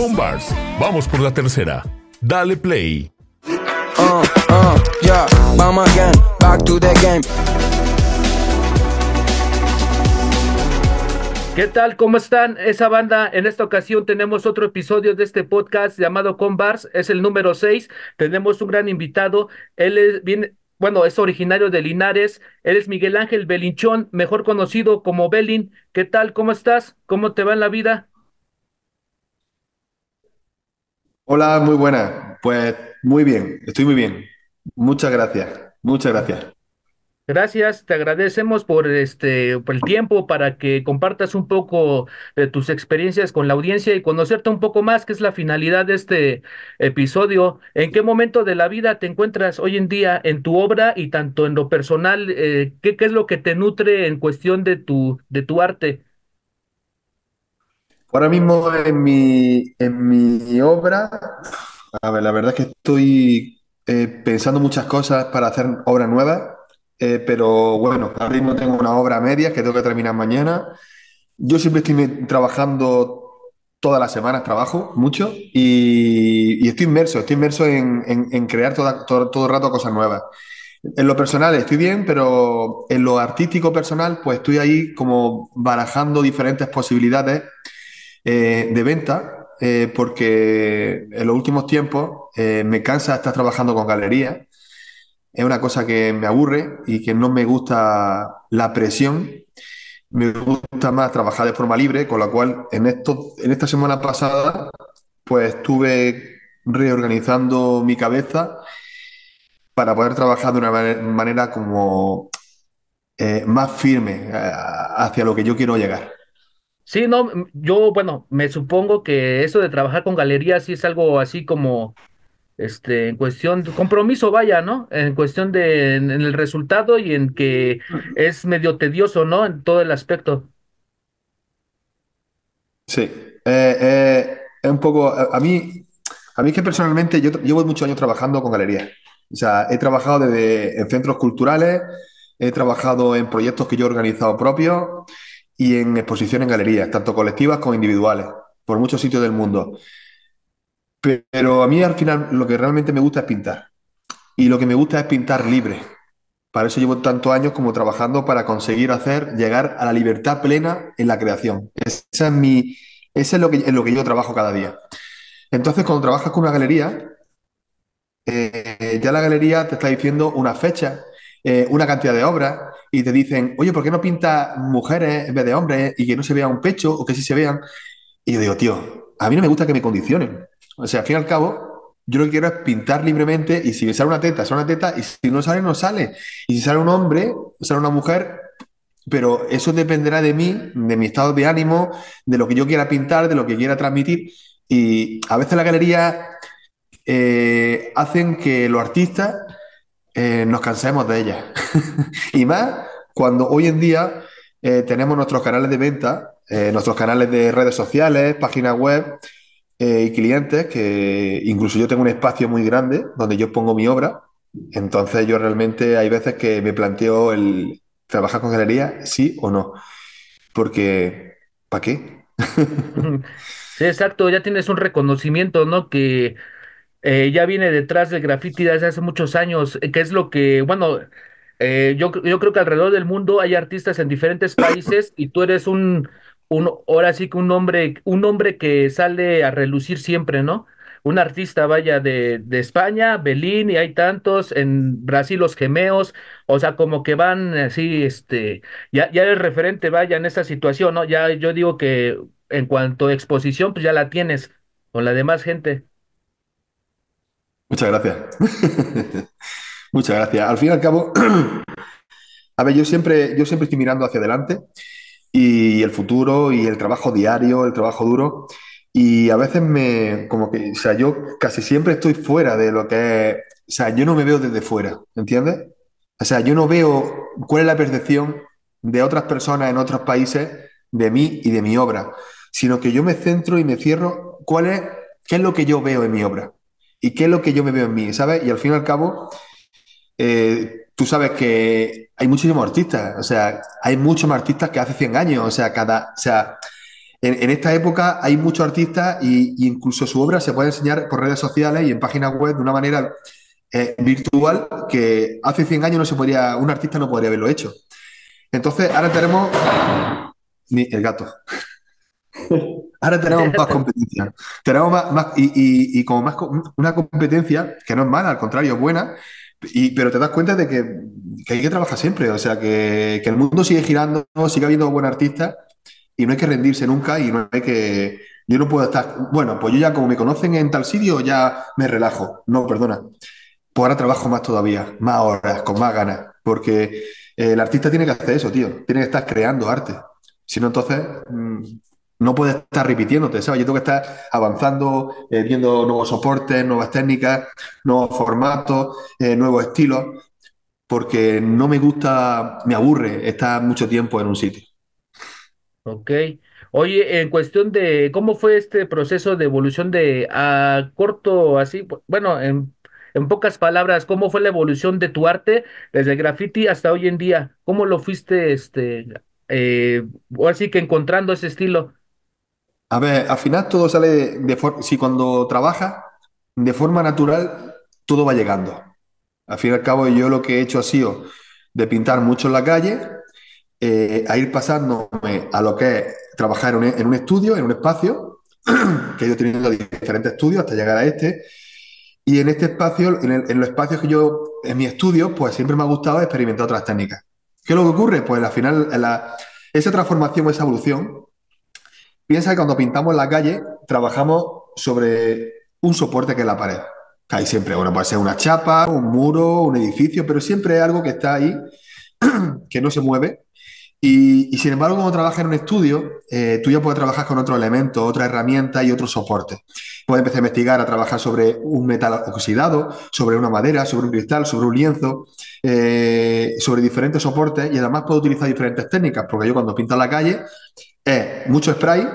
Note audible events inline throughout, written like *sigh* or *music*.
Home Bars. Vamos por la tercera. Dale play. Uh, uh, yeah, vamos again, back to the game. ¿Qué tal? ¿Cómo están? Esa banda, en esta ocasión tenemos otro episodio de este podcast llamado Bars. es el número 6. Tenemos un gran invitado. Él es, viene, bueno, es originario de Linares. Él es Miguel Ángel Belinchón, mejor conocido como Belin. ¿Qué tal? ¿Cómo estás? ¿Cómo te va en la vida? Hola, muy buena. Pues muy bien, estoy muy bien. Muchas gracias, muchas gracias. Gracias, te agradecemos por este por el tiempo para que compartas un poco de tus experiencias con la audiencia y conocerte un poco más, que es la finalidad de este episodio. ¿En qué momento de la vida te encuentras hoy en día en tu obra y tanto en lo personal? Eh, ¿qué, ¿qué, es lo que te nutre en cuestión de tu, de tu arte? Ahora mismo en mi, en mi obra, a ver, la verdad es que estoy eh, pensando muchas cosas para hacer obras nuevas, eh, pero bueno, ahora mismo tengo una obra media que tengo que terminar mañana. Yo siempre estoy trabajando todas las semanas, trabajo mucho y, estoy inmerso, estoy inmerso en, en, crear todo, todo el rato cosas nuevas. En lo personal estoy bien, pero en lo artístico personal, pues estoy ahí como barajando diferentes posibilidades eh, de venta, eh, porque en los últimos tiempos eh, me cansa estar trabajando con galerías. Es una cosa que me aburre y que no me gusta la presión. Me gusta más trabajar de forma libre, con la cual en, esto, en esta semana pasada pues estuve reorganizando mi cabeza para poder trabajar de una manera, como más firme hacia lo que yo quiero llegar. Sí, no, yo, bueno, me supongo que eso de trabajar con galerías sí es algo así como, este, en cuestión de compromiso, vaya, ¿no? En cuestión de el resultado y en que es medio tedioso, ¿no? En todo el aspecto. Sí, eh, eh, es un poco, a, mí, a mí que personalmente yo llevo muchos años trabajando con galerías. O sea, he trabajado desde en centros culturales, he trabajado en proyectos que yo he organizado propios y en exposiciones en galerías, tanto colectivas como individuales, por muchos sitios del mundo. Pero a mí al final lo que realmente me gusta es pintar. Y lo que me gusta es pintar libre. Para eso llevo tantos años como trabajando para conseguir hacer, llegar a la libertad plena en la creación. Esa es mi, es lo que, en lo que yo trabajo cada día. Entonces, cuando trabajas con una galería, eh, ya la galería te está diciendo una fecha, eh, una cantidad de obras, y te dicen, oye, ¿por qué no pintas mujeres en vez de hombres y que no se vea un pecho o que sí se vean? Y yo digo, tío, a mí no me gusta que me condicionen. O sea, al fin y al cabo, yo lo que quiero es pintar libremente y si me sale una teta, sale una teta y si no sale, no sale. Y si sale un hombre, sale una mujer, pero eso dependerá de mí, de mi estado de ánimo, de lo que yo quiera pintar, de lo que quiera transmitir. Y a veces la galería eh, hacen que los artistas eh, nos cansemos de ellas. *laughs* y más cuando hoy en día eh, tenemos nuestros canales de venta, eh, nuestros canales de redes sociales, páginas web y clientes, que incluso yo tengo un espacio muy grande donde yo pongo mi obra. Entonces yo realmente hay veces que me planteo el trabajar con galería, sí o no. Porque, ¿para qué? *laughs* sí, exacto, ya tienes un reconocimiento, ¿no? Que eh, ya viene detrás del graffiti desde hace muchos años, eh, que es lo que, bueno, eh, yo, yo creo que alrededor del mundo hay artistas en diferentes países y tú eres un, un, ahora sí que un hombre, un hombre que sale a relucir siempre, ¿no? Un artista, vaya, de, de España, Belín, y hay tantos, en Brasil los gemeos, o sea, como que van así, este, ya, ya eres referente, vaya, en esta situación, ¿no? Ya yo digo que en cuanto a exposición, pues ya la tienes con la demás gente. Muchas gracias. *laughs* Muchas gracias. Al fin y al cabo, *clears throat* a ver, yo siempre, yo siempre estoy mirando hacia adelante y el futuro y el trabajo diario, el trabajo duro. Y a veces me, como que, o sea, yo casi siempre estoy fuera de lo que es, o sea, yo no me veo desde fuera, ¿entiendes? O sea, yo no veo cuál es la percepción de otras personas en otros países de mí y de mi obra, sino que yo me centro y me cierro cuál es, qué es lo que yo veo en mi obra y qué es lo que yo me veo en mí, ¿sabes? Y al fin y al cabo, eh, tú sabes que hay muchísimos artistas, o sea, hay muchos artistas que hace 100 años, o sea, cada, o sea, en, esta época hay muchos artistas y, y incluso su obra se puede enseñar por redes sociales y en páginas web de una manera eh, virtual que hace 100 años no se podría, un artista no podría haberlo hecho. Entonces, ahora tenemos el gato. *laughs* Ahora tenemos más competencia. Tenemos más, más- y, y- y como más una competencia que no es mala, al contrario, es buena, y, pero te das cuenta de que, que hay que trabajar siempre. O sea, que, que el mundo sigue girando, sigue habiendo buenos artistas y no hay que rendirse nunca y no hay que... Yo no puedo estar, bueno, pues yo ya como me conocen en tal sitio, ya me relajo. No, perdona. Pues ahora trabajo más todavía, más horas, con más ganas, porque el artista tiene que hacer eso, tío. Tiene que estar creando arte. Si no, entonces mm, no puedes estar repitiéndote, ¿sabes? Yo tengo que estar avanzando, eh, viendo nuevos soportes, nuevas técnicas, nuevos formatos, eh, nuevos estilos, porque no me gusta, me aburre estar mucho tiempo en un sitio. Ok. Oye, en cuestión de cómo fue este proceso de evolución de a corto, así, bu- bueno, en, en pocas palabras, ¿cómo fue la evolución de tu arte desde el graffiti hasta hoy en día? ¿Cómo lo fuiste, este, eh, así que encontrando ese estilo? A ver, al final todo sale de, si cuando trabajas de forma natural, todo va llegando. Al fin y al cabo, yo lo que he hecho ha sido de pintar mucho en la calle, eh, a ir pasándome a lo que es trabajar en un, estudio, en un espacio, *clears throat* que he ido diferentes estudios hasta llegar a este. Y en este espacio, en, los espacios que yo, en mi estudio, pues siempre me ha gustado experimentar otras técnicas. ¿Qué es lo que ocurre? Pues al final, la- esa transformación, esa evolución, piensa que cuando pintamos la calle, trabajamos sobre un soporte que es la pared. Hay siempre, bueno, puede ser una chapa, un muro, un edificio, pero siempre es algo que está ahí, *clears throat* que no se mueve y, sin embargo, cuando trabajas en un estudio, eh, tú ya puedes trabajar con otros elementos, otras herramientas y otros soportes. Puedes empezar a investigar, a trabajar sobre un metal oxidado, sobre una madera, sobre un cristal, sobre un lienzo, eh, sobre diferentes soportes y además puedes utilizar diferentes técnicas, porque yo cuando pinto la calle es mucho spray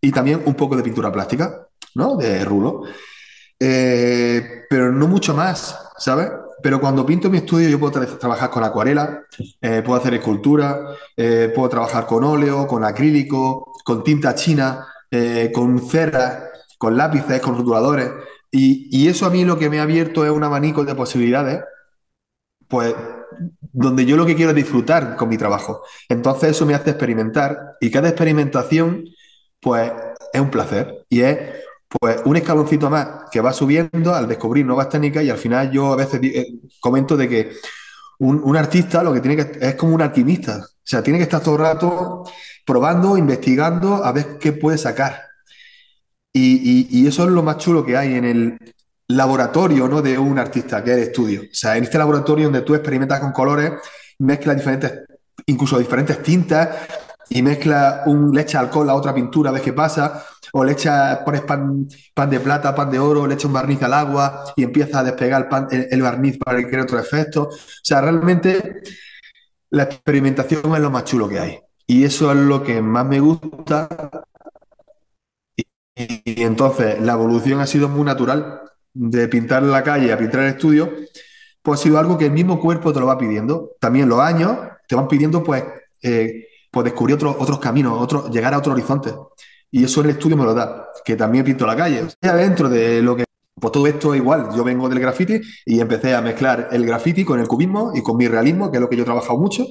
y también un poco de pintura plástica, ¿no? De rulo. Eh, pero no mucho más, ¿sabes? Pero cuando pinto mi estudio yo puedo tra- trabajar con acuarela, eh, puedo hacer escultura, eh, puedo trabajar con óleo, con acrílico, con tinta china, con cera, con lápices, con rotuladores. Y, y eso a mí lo que me ha abierto es un abanico de posibilidades, pues donde yo lo que quiero es disfrutar con mi trabajo. Entonces eso me hace experimentar y cada experimentación, pues es un placer y es pues un escaloncito más que va subiendo al descubrir nuevas técnicas y al final yo a veces eh, comento de que un, un artista lo que tiene que es como un alquimista, o sea, tiene que estar todo el rato probando, investigando a ver qué puede sacar. Y, y- y eso es lo más chulo que hay en el laboratorio, ¿no? de un artista, que es el estudio. O sea, en este laboratorio donde tú experimentas con colores, mezclas diferentes, incluso diferentes tintas, y mezclas un, le echas alcohol a otra pintura, ves qué pasa, o le echas, pones pan, pan de plata, pan de oro, le echas un barniz al agua y empieza a despegar el, pan- el- barniz para cree otro efecto. O sea, realmente la experimentación es lo más chulo que hay. Y eso es lo que más me gusta. Y entonces la evolución ha sido muy natural de pintar la calle a pintar el estudio, pues ha sido algo que el mismo cuerpo te lo va pidiendo. También los años te van pidiendo pues, eh, pues descubrir otros, otros caminos, otros, llegar a otro horizonte. Y eso el estudio me lo da, que también pinto la calle. O dentro de lo que... Pues todo esto igual, yo vengo del graffiti y empecé a mezclar el graffiti con el cubismo y con mi realismo, que es lo que yo he trabajado mucho,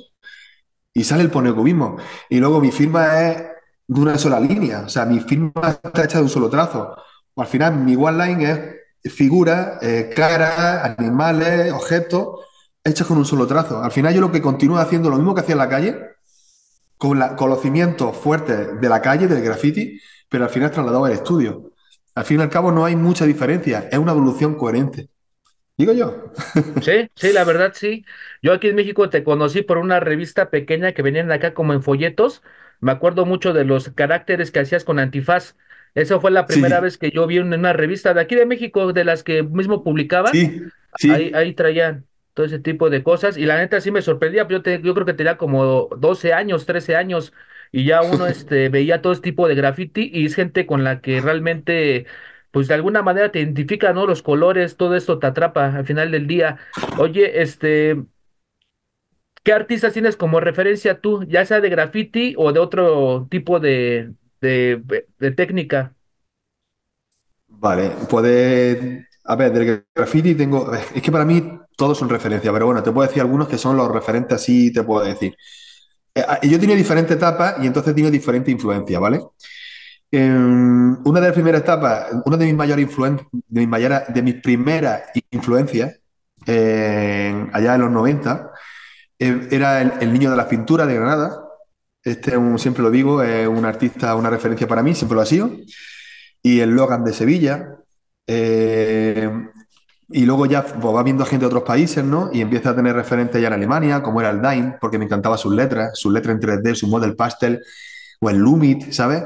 y sale el ponecubismo. Y luego mi firma es de una sola línea, o sea, mi firma está hecha de un solo trazo. Al final, mi one line es figuras, eh, caras, animales, objetos, hechos con un solo trazo. Al final, yo lo que continúo haciendo, lo mismo que hacía en la calle, con, la, con los cimientos fuertes de la calle, del graffiti, pero al final trasladado al estudio. Al fin y al cabo, no hay mucha diferencia, es una evolución coherente. Digo yo. *laughs* Sí, sí, la verdad sí. Yo aquí en México te conocí por una revista pequeña que venían acá como en folletos. Me acuerdo mucho de los caracteres que hacías con antifaz. Esa fue la primera Sí, vez que yo vi en una revista de aquí de México, de las que mismo publicaban. sí, Ahí, sí. ahí traían todo ese tipo de cosas y la neta sí me sorprendía, yo, te- yo creo que tenía como 12 años, 13 años y ya uno *laughs* este, veía todo este tipo de graffiti y es gente con la que realmente, pues de alguna manera te identifica, ¿no? Los colores, todo esto te atrapa al final del día. Oye, este, ¿qué artistas tienes como referencia tú, ya sea de graffiti o de otro tipo de, de, de técnica. Vale, puede. A ver, del graffiti tengo. Es que para mí todos son referencias, pero bueno, te puedo decir algunos que son los referentes, así te puedo decir. Eh, ah, yo tenía diferentes etapas y entonces tenía diferentes influencias, ¿vale? En una de las primeras etapas, una de mis mayores influencias, de mis, mayores, de mis primeras influencias, eh, allá en los 90, eh, era el, Niño de las Pinturas de Granada. Este, un, siempre lo digo, es un artista, una referencia para mí, siempre lo ha sido y el Logan de Sevilla. Eh, y luego ya pues, va viendo gente de otros países, ¿no? Y empieza a tener referentes ya en Alemania, como era el Dime, porque me encantaba sus letras, sus letras en 3D, su model pastel, o el Lumit, ¿sabes?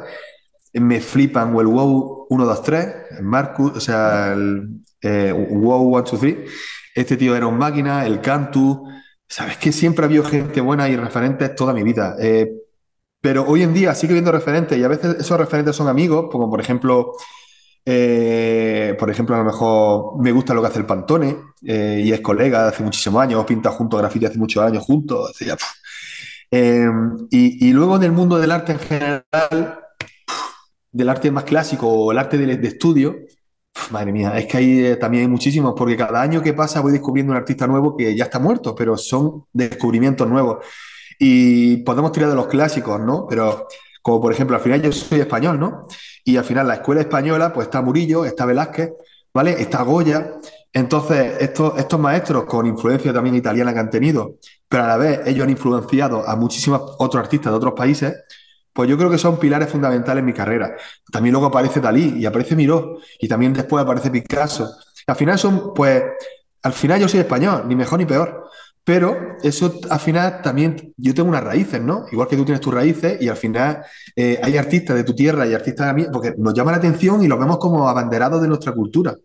Me flipan, o el WoW 123, el Marcus, o sea, el eh, WoW 123. Este tío era un máquina, el Cantu. ¿Sabes que siempre ha habido gente buena y referentes toda mi vida? Eh, pero hoy en día sigue viendo referentes y a veces esos referentes son amigos, como por ejemplo, eh, por ejemplo, a lo mejor me gusta lo que hace el Pantone eh, y es colega de hace muchísimos años, pinta juntos grafiti hace muchos años juntos. Eh, y, y, luego en el mundo del arte en general, del arte más clásico o el arte de, de estudio, madre mía, es que hay también hay muchísimos, porque cada año que pasa voy descubriendo un artista nuevo que ya está muerto, pero son descubrimientos nuevos. Y podemos tirar de los clásicos, ¿no? Pero como por ejemplo, al final yo soy español, ¿no? Y al final la escuela española, pues está Murillo, está Velázquez, ¿vale? Está Goya. Entonces, estos, estos maestros con influencia también italiana que han tenido, pero a la vez ellos han influenciado a muchísimos otros artistas de otros países, pues yo creo que son pilares fundamentales en mi carrera. También luego aparece Dalí y aparece Miró y también después aparece Picasso. Al final son, pues, al final yo soy español, ni mejor ni peor. Pero eso al final también, yo tengo unas raíces, ¿no? Igual que tú tienes tus raíces y al final eh, hay artistas de tu tierra y artistas de mí, porque nos llama la atención y los vemos como abanderados de nuestra cultura.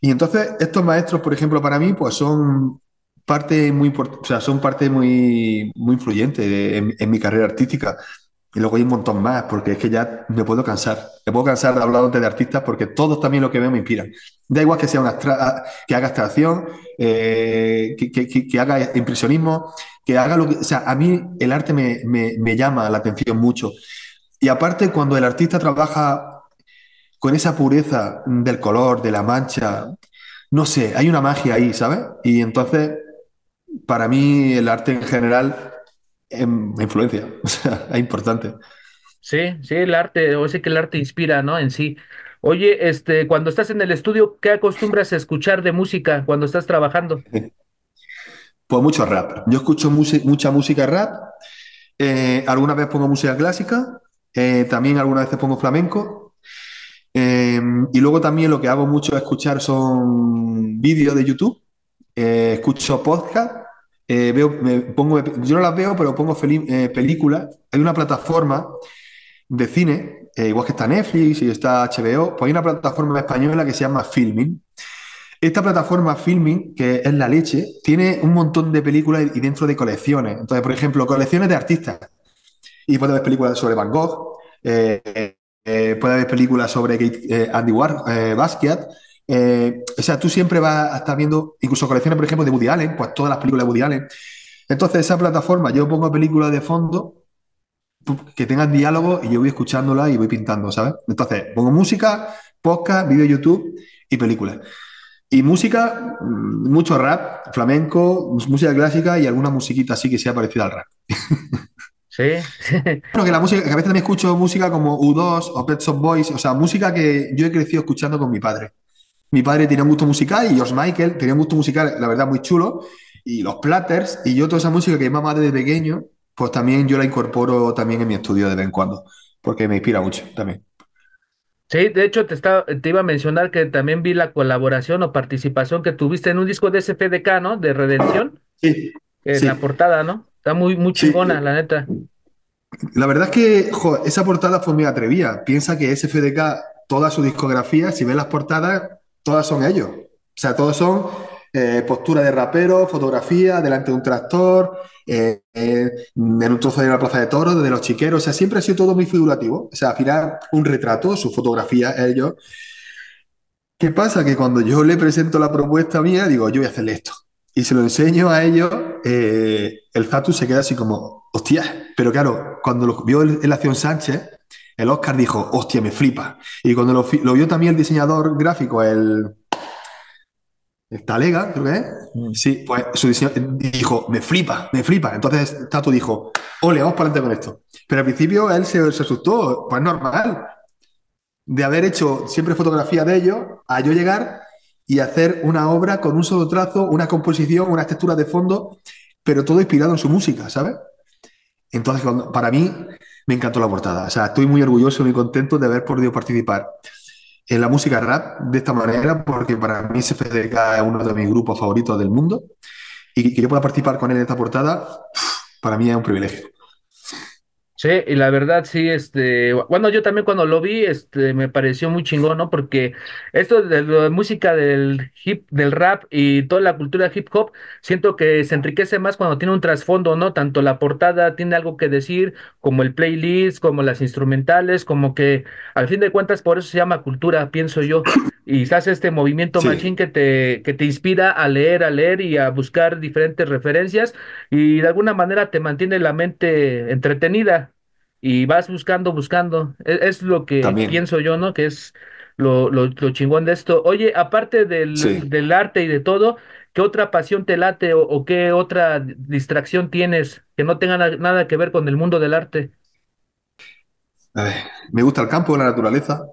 Y entonces estos maestros, por ejemplo, para mí, pues son parte muy, o sea, son parte muy, muy influyente en, en mi carrera artística. Y luego hay un montón más, porque es que ya me puedo cansar. Me puedo cansar de hablar de artistas porque todos también lo que veo me inspiran. Da igual que sea una que haga abstracción, eh, que, que, que, haga impresionismo, que haga lo que. O sea, a mí el arte me, me, me llama la atención mucho. Y aparte, cuando el artista trabaja con esa pureza del color, de la mancha, no sé, hay una magia ahí, ¿sabes? Y entonces, para mí, el arte en general en influencia, *laughs* o sea, es importante. Sí, sí, el arte, o sé que el arte inspira, ¿no? En sí. Oye, este, cuando estás en el estudio, ¿qué acostumbras a escuchar de música cuando estás trabajando? *laughs* Pues mucho rap. Yo escucho mucha música rap. Eh, alguna vez pongo música clásica. Eh, también algunas veces pongo flamenco. Eh, y luego también lo que hago mucho es escuchar son vídeos de YouTube. Eh, escucho podcast eh, veo, me pongo, yo no las veo, pero pongo eh, películas. Hay una plataforma de cine, eh, igual que está Netflix y está HBO, pues hay una plataforma española que se llama Filming. Esta plataforma Filming, que es la leche, tiene un montón de películas y dentro de colecciones. Entonces, por ejemplo, colecciones de artistas. Y puede haber películas sobre Van Gogh, puede haber películas sobre Andy Warhol, Basquiat, eh, o sea, tú siempre vas a estar viendo, incluso colecciones, por ejemplo, de Woody Allen, pues todas las películas de Woody Allen. Entonces, esa plataforma, yo pongo películas de fondo que tengan diálogo y yo voy escuchándola y voy pintando, ¿sabes? Entonces, pongo música, podcast, vídeo YouTube y películas. Y música, mm, mucho rap, flamenco, música clásica y alguna musiquita así que sea parecida al rap. *laughs* Sí. *laughs* bueno, que la música, que a veces también escucho música como U2 o Pet Shop Boys, o sea, música que yo he crecido escuchando con mi padre. Mi padre tenía un gusto musical y George Michael tenía un gusto musical, la verdad, muy chulo. Y los Platters y yo toda esa música que mi mamá desde pequeño, pues también yo la incorporo también en mi estudio de vez en cuando, porque me inspira mucho también. Sí, de hecho te, estaba, te iba a mencionar que también vi la colaboración o participación que tuviste en un disco de SFDK, ¿no? De Redención. Sí. En sí. la portada, ¿no? Está muy, muy chingona, sí. la neta. La verdad es que jo, esa portada fue muy atrevida. Piensa que SFDK, toda su discografía, si ves las portadas, todas son ellos. O sea, todos son eh, postura de rapero, fotografía, delante de un tractor, eh, eh, en un trozo de una plaza de toros, desde los chiqueros. O sea, siempre ha sido todo muy figurativo. O sea, al final, un retrato, su fotografía, ellos. ¿Qué pasa? Que cuando yo le presento la propuesta mía, digo, yo voy a hacerle esto. Y se lo enseño a ellos, el Zatu se queda así como, hostia. Pero claro, cuando lo vio el, el Acción Sánchez, el Oscar dijo, hostia, me flipa. Y cuando lo, vio también el diseñador gráfico, el, Talega, creo que es, Mm. sí, pues su diseño dijo, me flipa, me flipa. Entonces Tato dijo, ole, vamos para adelante con esto. Pero al principio él se, se asustó, pues normal, de haber hecho siempre fotografía de ellos, a yo llegar y hacer una obra con un solo trazo, una composición, una textura de fondo, pero todo inspirado en su música, ¿sabes? Entonces, cuando- para mí, me encantó la portada. O sea, estoy muy orgulloso muy contento de haber podido participar en la música rap de esta manera, porque para mí CFDK es uno de mis grupos favoritos del mundo y que yo pueda participar con él en esta portada, para mí es un privilegio. Sí, y la verdad sí, este, bueno, yo también cuando lo vi, este, me pareció muy chingón, ¿no? Porque esto de la música del hip, del rap y toda la cultura hip hop, siento que se enriquece más cuando tiene un trasfondo, ¿no? Tanto la portada tiene algo que decir, como el playlist, como las instrumentales, como que al fin de cuentas por eso se llama cultura, pienso yo. Y se hace este movimiento Sí. machín que te, que te inspira a leer, a leer y a buscar diferentes referencias y de alguna manera te mantiene la mente entretenida y vas buscando, buscando. Es, es lo que También. pienso yo, ¿no? Que es lo, lo, lo chingón de esto. Oye, aparte del, Sí. del arte y de todo, ¿qué otra pasión te late o, o qué otra distracción tienes que no tenga na- nada que ver con el mundo del arte? A ver, me gusta el campo, la naturaleza.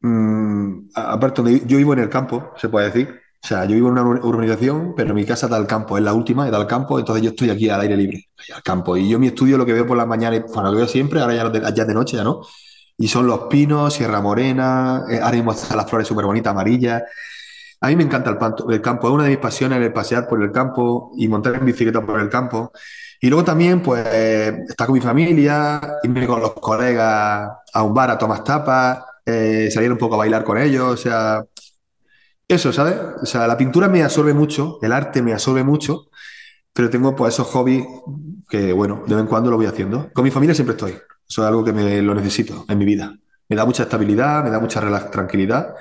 Mm, aparte, yo vivo en el campo, se puede decir. O sea, yo vivo en una ur- urbanización, pero mi casa da al campo, es la última, da al campo, entonces yo estoy aquí al aire libre, al campo. Y yo mi estudio lo que veo por las mañanas, bueno, lo veo siempre, ahora ya, de, ya de noche, ya no. Y son los pinos, Sierra Morena, eh, ahora mismo están las flores súper bonitas, amarillas. A mí me encanta el, el campo, es una de mis pasiones el pasear por el campo y montar en bicicleta por el campo. Y luego también, pues, eh, estar con mi familia, irme con los colegas a un bar a tomar tapas, eh, salir un poco a bailar con ellos, o sea, eso, ¿sabes? O sea, la pintura me absorbe mucho, el arte me absorbe mucho, pero tengo pues esos hobbies que, bueno, de vez en cuando lo voy haciendo. Con mi familia siempre estoy, eso es algo que me lo necesito en mi vida. Me da mucha estabilidad, me da mucha tranquilidad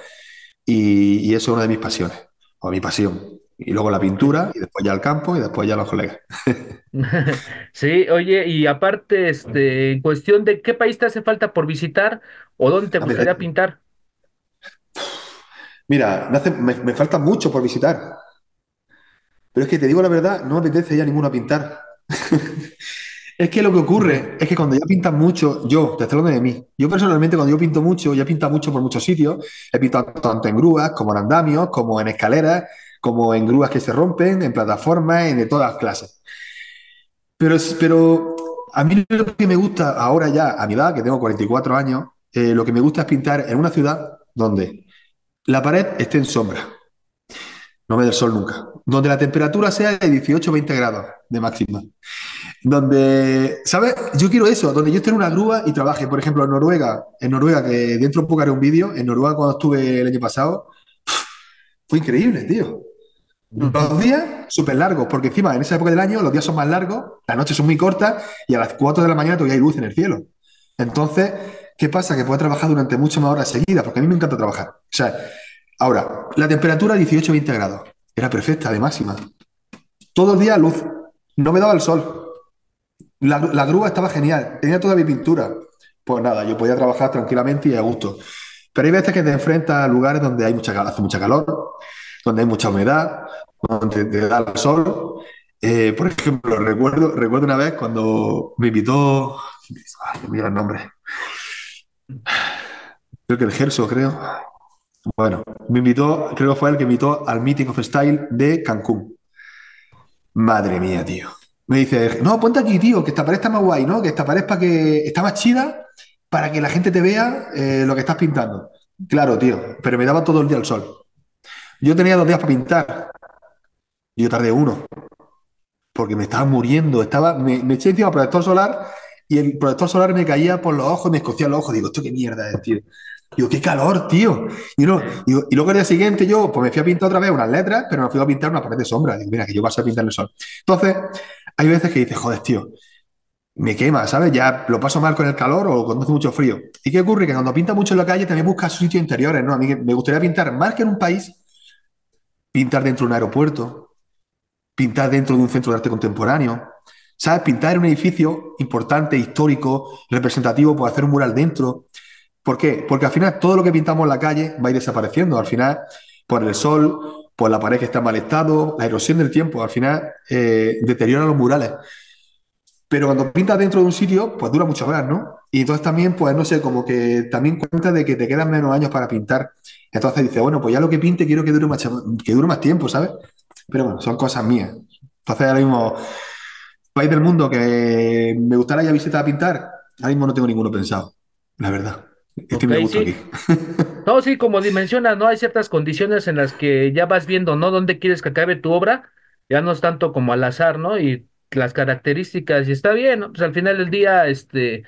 y, y eso es una de mis pasiones, o mi pasión. Y luego la pintura, y después ya el campo, y después ya los colegas. *laughs* *laughs* Sí, oye, y aparte, este, en cuestión de qué país te hace falta por visitar o dónde te A ver, gustaría eh, pintar. Mira, me, hace- me, me falta mucho por visitar, pero es que te digo la verdad, no me apetece ya ninguno a pintar. *laughs* Es que lo que ocurre es que cuando ya pintas mucho, yo, te estoy hablando de mí, yo personalmente cuando yo pinto mucho, ya pinta mucho por muchos sitios, he pintado tanto en grúas, como en andamios, como en escaleras, como en grúas que se rompen, en plataformas, en de todas clases. Pero, pero a mí lo que me gusta ahora ya, a mi edad, que tengo 44 años, eh, lo que me gusta es pintar en una ciudad donde la pared esté en sombra, no me dé el sol nunca, donde la temperatura sea de 18 o 20 grados de máxima. Donde, ¿sabes? Yo quiero eso, donde yo esté en una grúa y trabaje, por ejemplo, en Noruega, en Noruega, que dentro de poco haré un vídeo, en Noruega cuando estuve el año pasado, fue increíble, tío. Los días súper largos, porque encima en esa época del año los días son más largos, las noches son muy cortas y a las 4 de la mañana todavía hay luz en el cielo. Entonces, ¿qué pasa? Que puedo trabajar durante muchas más horas seguidas, porque a mí me encanta trabajar. O sea, ahora, la temperatura 18-20 grados, era perfecta, de máxima. Todo el día luz, no me daba el sol. La, la grúa estaba genial, tenía toda mi pintura. Pues nada, yo podía trabajar tranquilamente y a gusto. Pero hay veces que te enfrentas a lugares donde hay mucha, hace mucha calor, donde hay mucha humedad, donde te da el sol. Eh, por ejemplo, recuerdo, recuerdo una vez cuando me invitó, ay, mira el nombre, creo que el Gerso, creo. Bueno, me invitó, creo que fue el que invitó al Meeting of Style de Cancún. Madre mía, tío. Me dice, no, ponte aquí, tío, que esta pared está más guay, ¿no? Que esta pared para que está más chida para que la gente te vea eh, lo que estás pintando. Claro, tío, pero me daba todo el día el sol. Yo tenía dos días para pintar. Yo tardé uno. Porque me estaba muriendo. Estaba, me, me eché encima protector solar y el protector solar me caía por los ojos, me escocía los ojos. Digo, esto qué mierda es, tío. Digo, qué calor, tío. Y, no, y luego el día siguiente yo pues me fui a pintar otra vez unas letras, pero me fui a pintar una pared de sombra. Digo, mira, que yo paso a pintar el sol. Entonces, hay veces que dices, joder, tío, me quema, ¿sabes? Ya lo paso mal con el calor o cuando hace mucho frío. ¿Y qué ocurre? Que cuando pinta mucho en la calle también buscas sitios interiores, ¿no? A mí me gustaría pintar más que en un país, pintar dentro de un aeropuerto, pintar dentro de un centro de arte contemporáneo, ¿sabes? Pintar un edificio importante, histórico, representativo, pues hacer un mural dentro. ¿Por qué? Porque al final todo lo que pintamos en la calle va a ir desapareciendo. Al final, por el sol, por la pared que está en mal estado, la erosión del tiempo, al final eh, deteriora los murales. Pero cuando pintas dentro de un sitio, pues dura mucho más, ¿no? Y entonces también, pues no sé, como que también cuenta de que te quedan menos años para pintar. Entonces dice, bueno, pues ya lo que pinte quiero que dure más, que dure más tiempo, ¿sabes? Pero bueno, son cosas mías. Entonces ahora mismo, país del mundo que me gustaría ya visitar a pintar, ahora mismo no tengo ninguno pensado, la verdad. Este me Ok, gusta sí. aquí. *laughs* No, sí, como dimensionas, ¿no? Hay ciertas condiciones en las que ya vas viendo, ¿no? ¿Dónde quieres que acabe tu obra? Ya no es tanto como al azar, ¿no? Y las características, y está bien, ¿no? Pues al final del día, este,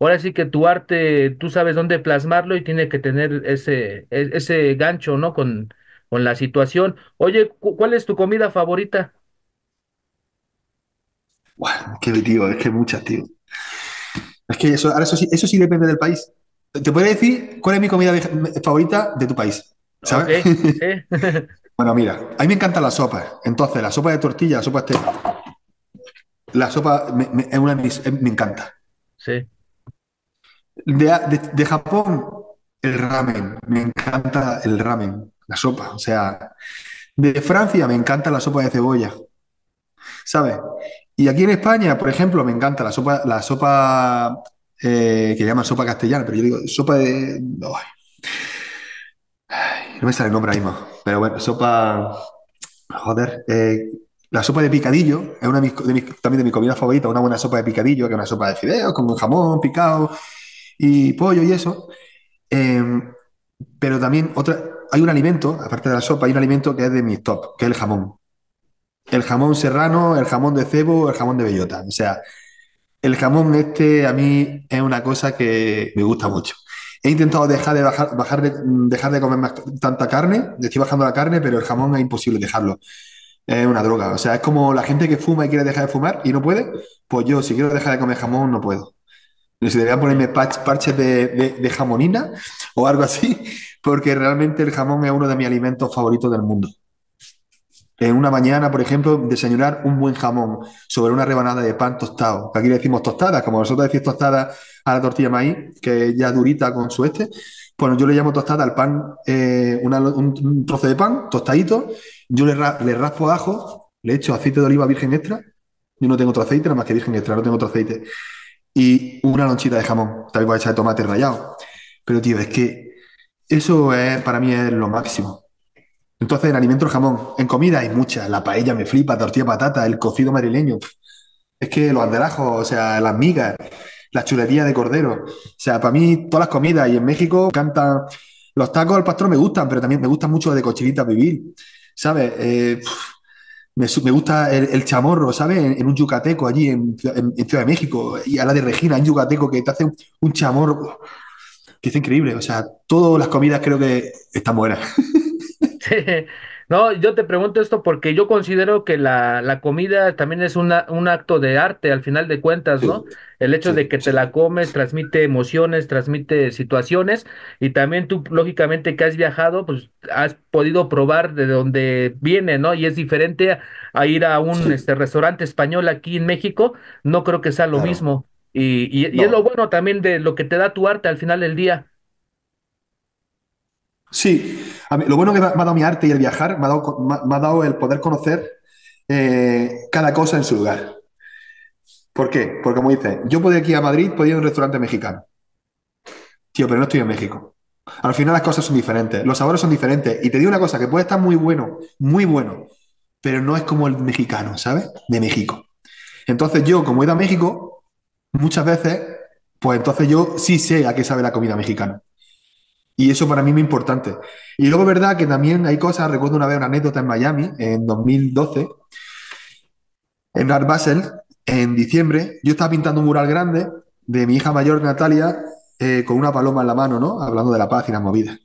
ahora sí que tu arte, tú sabes dónde plasmarlo y tiene que tener ese, e- ese gancho, ¿no? Con, con la situación. Oye, cu- ¿cuál es tu comida favorita? Buah, que, tío, es que muchas, tío. Es que eso, ahora eso sí, eso sí depende del país. Te puedo decir cuál es mi comida favorita de tu país, ¿sabes? sí, *laughs* Bueno, mira, a mí me encantan las sopas. Entonces, la sopa de tortilla, la sopa este, la sopa me, me- es una de mis- me encanta. sí, De, de- de Japón, el ramen. Me encanta el ramen, la sopa. O sea, de Francia me encanta la sopa de cebolla, ¿sabes? Y aquí en España, por ejemplo, me encanta la sopa, la sopa eh, que llaman sopa castellana, pero yo digo sopa de... ay, no me sale el nombre ahí mismo. Pero bueno, sopa... Joder, eh, la sopa de picadillo es una de mis, de también de mi comida favorita, una buena sopa de picadillo, que es una sopa de fideos con jamón picado y pollo y eso. Eh, pero también otra, hay un alimento, aparte de la sopa, hay un alimento que es de mis top, que es el jamón. El jamón serrano, el jamón de cebo, el jamón de bellota. O sea, el jamón este a mí es una cosa que me gusta mucho. He intentado dejar de, bajar, bajar de, dejar de comer tanta carne, estoy bajando la carne, pero el jamón es imposible dejarlo. Es una droga. O sea, es como la gente que fuma y quiere dejar de fumar y no puede. Pues yo, si quiero dejar de comer jamón, no puedo. Si debería ponerme parches de- de jamonina o algo así, *laughs* porque realmente el jamón es uno de mis alimentos favoritos del mundo. En una mañana, por ejemplo, desayunar un buen jamón sobre una rebanada de pan tostado, aquí le decimos tostada, como vosotros decís tostada a la tortilla de maíz, que ya durita con su este, pues yo le llamo tostada al pan, eh, un, trozo de pan tostadito, yo le, ra- le raspo ajo, le echo aceite de oliva virgen extra, yo no tengo otro aceite, nada más que virgen extra, no tengo otro aceite, y una lonchita de jamón, también voy a echar tomate rallado. Pero tío, es que eso es, para mí es lo máximo. Entonces, en alimento el jamón. En comida hay muchas. La paella me flipa, tortilla de patata, el cocido madrileño. pf. Es que los andrajos, o sea, las migas, la chulería de cordero. O sea, para mí todas las comidas. Y en México me encantan los tacos al pastor me gustan, pero también me gusta mucho de cochinita vivir. ¿Sabes? Eh, me, gusta el, chamorro, ¿sabes? En, un yucateco allí en, en- en Ciudad de México. Y a la de Regina, en yucateco, que te hace un, un chamorro que es increíble. O sea, todas las comidas creo que están buenas. *laughs* Sí. *laughs* No, yo te pregunto esto porque yo considero que la, la comida también es una, un acto de arte al final de cuentas, ¿no? El hecho de que te la comes transmite emociones, transmite situaciones y también tú, lógicamente que has viajado, pues has podido probar de dónde viene, ¿no? Y es diferente a, a ir a un este, restaurante español aquí en México, no creo que sea lo Claro. mismo. Y, y, y es lo No. bueno también de lo que te da tu arte al final del día. Sí, lo bueno que me ha dado mi arte y el viajar, me ha dado, me ha- dado el poder conocer eh, cada cosa en su lugar. ¿Por qué? Porque como dices, yo puedo ir aquí a Madrid, puedo ir a un restaurante mexicano. Tío, pero no estoy en México. Al final las cosas son diferentes, los sabores son diferentes. Y te digo una cosa, que puede estar muy bueno, muy bueno, pero no es como el mexicano, ¿sabes? De México. Entonces yo, como he ido a México, muchas veces, pues entonces yo sí sé a qué sabe la comida mexicana. Y eso para mí es muy importante. Y luego verdad que también hay cosas, recuerdo una vez una anécdota en Miami, en 2012, en Art en diciembre, yo estaba pintando un mural grande de mi hija mayor, Natalia, eh, con una paloma en la mano, ¿no? Hablando de la paz y las movidas.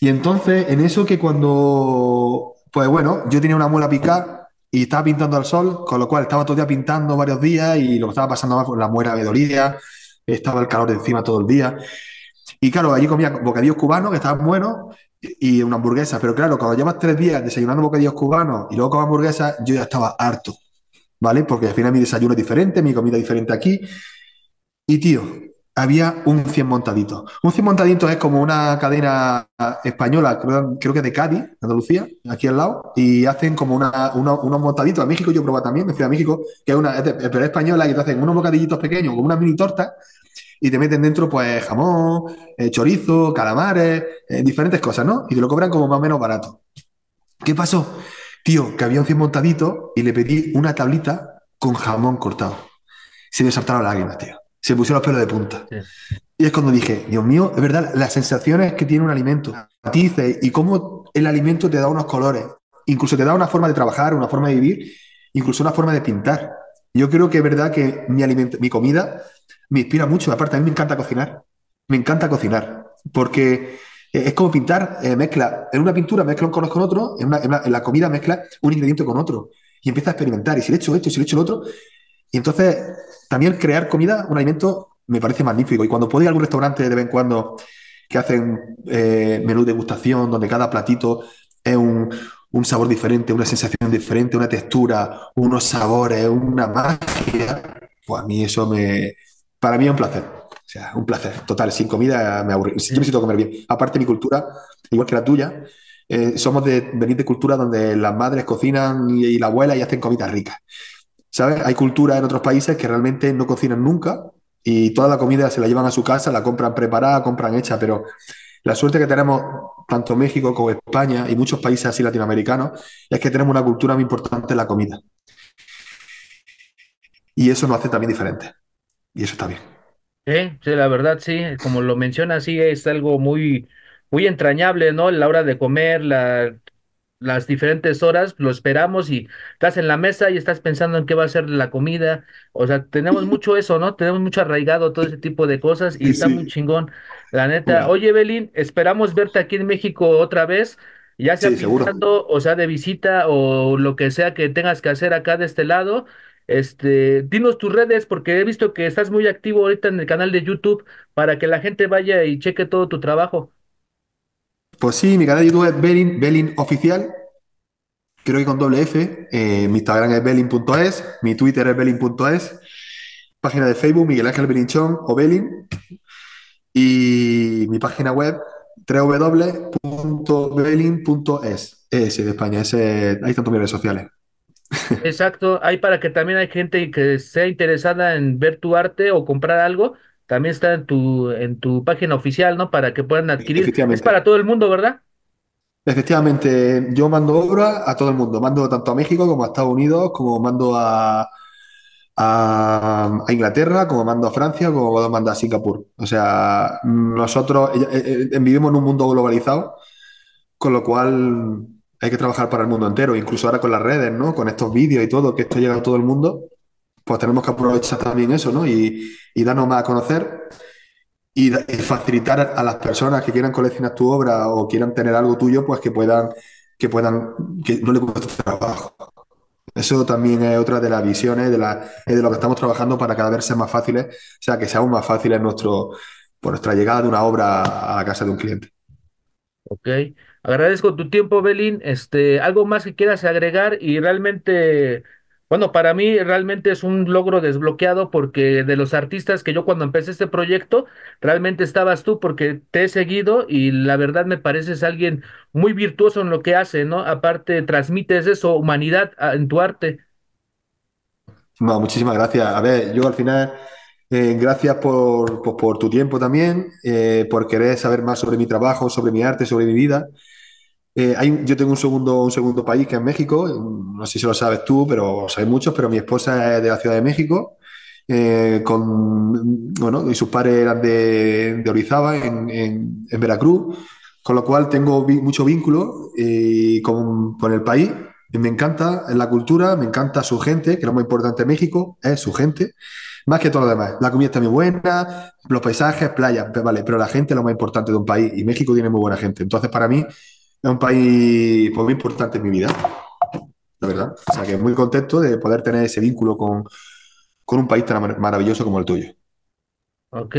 Y entonces, en eso que cuando, pues bueno, yo tenía una muela picada y estaba pintando al sol, con lo cual estaba todo el día pintando varios días y lo que estaba pasando más, pues la muela me dolía, estaba el calor de encima todo el día. Y claro, allí comía bocadillos cubanos que estaban buenos y una hamburguesa. Pero claro, cuando llevas tres días desayunando bocadillos cubanos y luego con hamburguesa, yo ya estaba harto, ¿vale? Porque al final mi desayuno es diferente, mi comida es diferente aquí. Y tío, había un 100 montadito. Un 100 montadito es como una cadena española, creo, creo que de Cádiz, Andalucía, aquí al lado, y hacen como una, uno- unos montaditos. En México yo probado también, me fui a México, que es una, pero es española, y te hacen unos bocadillitos pequeños, como una mini torta, y te meten dentro pues jamón, eh, chorizo, calamares, eh, diferentes cosas, ¿no? Y te lo cobran como más o menos barato. ¿Qué pasó? Tío, que había un 100 montadito y le pedí una tablita con jamón cortado. Se me saltaron las lágrimas, tío. Se pusieron los pelos de punta. Sí. Y es cuando dije, Dios mío, es verdad, las sensaciones que tiene un alimento, matices y cómo el alimento te da unos colores, incluso te da una forma de trabajar, una forma de vivir, incluso una forma de pintar. Yo creo que es verdad que mi mi comida me inspira mucho. Aparte, a mí me encanta cocinar. Me encanta cocinar. Porque eh, es como pintar, eh, mezcla, en una pintura mezcla un color con otro, en, la comida mezcla un ingrediente con otro. Y empieza a experimentar. Y si le echo esto, si le echo lo otro. Y entonces, también crear comida, un alimento, me parece magnífico. Y cuando puedo ir a algún restaurante de vez en cuando que hacen eh, menú de degustación, donde cada platito es un, un sabor diferente, una sensación diferente, una textura, unos sabores, una magia, pues a mí eso me. Para mí es un placer. O sea, un placer. Total, sin comida me aburrí. Yo necesito comer bien. Aparte, mi cultura, igual que la tuya, eh, somos de venir de culturas donde las madres cocinan y, y la abuela y hacen comidas ricas. ¿Sabes? Hay culturas en otros países que realmente no cocinan nunca y toda la comida se la llevan a su casa, la compran preparada, compran hecha, pero la suerte que tenemos tanto México como España y muchos países así latinoamericanos es que tenemos una cultura muy importante en la comida. Y eso nos hace también diferentes. Y eso está bien. Sí, sí, la verdad, sí, como lo mencionas, sí, es algo muy, muy entrañable, ¿no? La hora de comer, la, las diferentes horas, lo esperamos y estás en la mesa y estás pensando en qué va a ser la comida. O sea, tenemos mucho eso, ¿no? Tenemos mucho arraigado todo ese tipo de cosas y está muy chingón. La neta, oye, Belín, esperamos verte aquí en México otra vez, ya sea sí, pintando, o sea, de visita o lo que sea que tengas que hacer acá de este lado. Este, dinos tus redes porque he visto que estás muy activo ahorita en el canal de YouTube para que la gente vaya y cheque todo tu trabajo. Pues sí, mi canal de YouTube es Belin, Belin Oficial, creo que con doble F. Eh, mi Instagram es belin.es, mi Twitter es belin.es, página de Facebook Miguel Ángel Belinchón o Belin y mi página web www.belin.es, es de España, ese, ahí están todas mis redes sociales. Exacto, hay para que también hay gente que sea interesada en ver tu arte o comprar algo, también está en tu en tu página oficial, ¿no? Para que puedan adquirir. Es Efectivamente. para todo el mundo, ¿verdad? Efectivamente, yo mando obra a todo el mundo, mando tanto a México como a Estados Unidos, como mando a, a, a Inglaterra, como mando a Francia, como mando a Singapur. O sea, nosotros eh, eh, vivimos en un mundo globalizado, con lo cual hay que trabajar para el mundo entero, incluso ahora con las redes, ¿no? Con estos vídeos y todo, que esto llega a todo el mundo, pues tenemos que aprovechar también eso, ¿no? Y, y darnos más a conocer y, facilitar a las personas que quieran coleccionar tu obra o quieran tener algo tuyo, pues que puedan, que puedan, que no les cueste trabajo. Eso también es otra de las visiones de, la, de lo que estamos trabajando para cada vez ser más fáciles, o sea, que sea aún más fácil en nuestro, por nuestra llegada de una obra a la casa de un cliente. Ok. Agradezco tu tiempo, Belín. Este, algo más que quieras agregar y realmente, bueno, para mí realmente es un logro desbloqueado porque de los artistas que yo cuando empecé este proyecto, realmente estabas tú porque te he seguido y la verdad me pareces alguien muy virtuoso en lo que hace, ¿no? Aparte, transmites eso, humanidad en tu arte. No, muchísimas gracias. A ver, yo al final, eh, gracias por, por- por tu tiempo también, eh, por querer saber más sobre mi trabajo, sobre mi arte, sobre mi vida. Eh, hay, yo tengo un segundo, un segundo país que es México, no sé si lo sabes tú, pero sabes muchos, pero mi esposa es de la Ciudad de México, eh, con, bueno, y sus padres eran de, de Orizaba, en, en- en Veracruz, con lo cual tengo vi- mucho vínculo eh, con, con el país. Y me encanta la cultura, me encanta su gente, que lo más importante en México es su gente, más que todo lo demás. La comida está muy buena, los paisajes, playas, vale, pero la gente es lo más importante de un país y México tiene muy buena gente. Entonces, para mí, es un país pues, muy importante en mi vida, la verdad. O sea, que muy contento de poder tener ese vínculo con, con un país tan mar- maravilloso como el tuyo. Ok.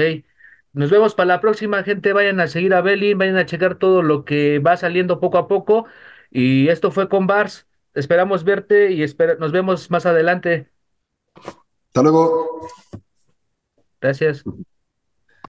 Nos vemos para la próxima, gente. Vayan a seguir a Belín, vayan a checar todo lo que va saliendo poco a poco. Y esto fue con Bars. Esperamos verte y espera- nos vemos más adelante. Hasta luego. Gracias.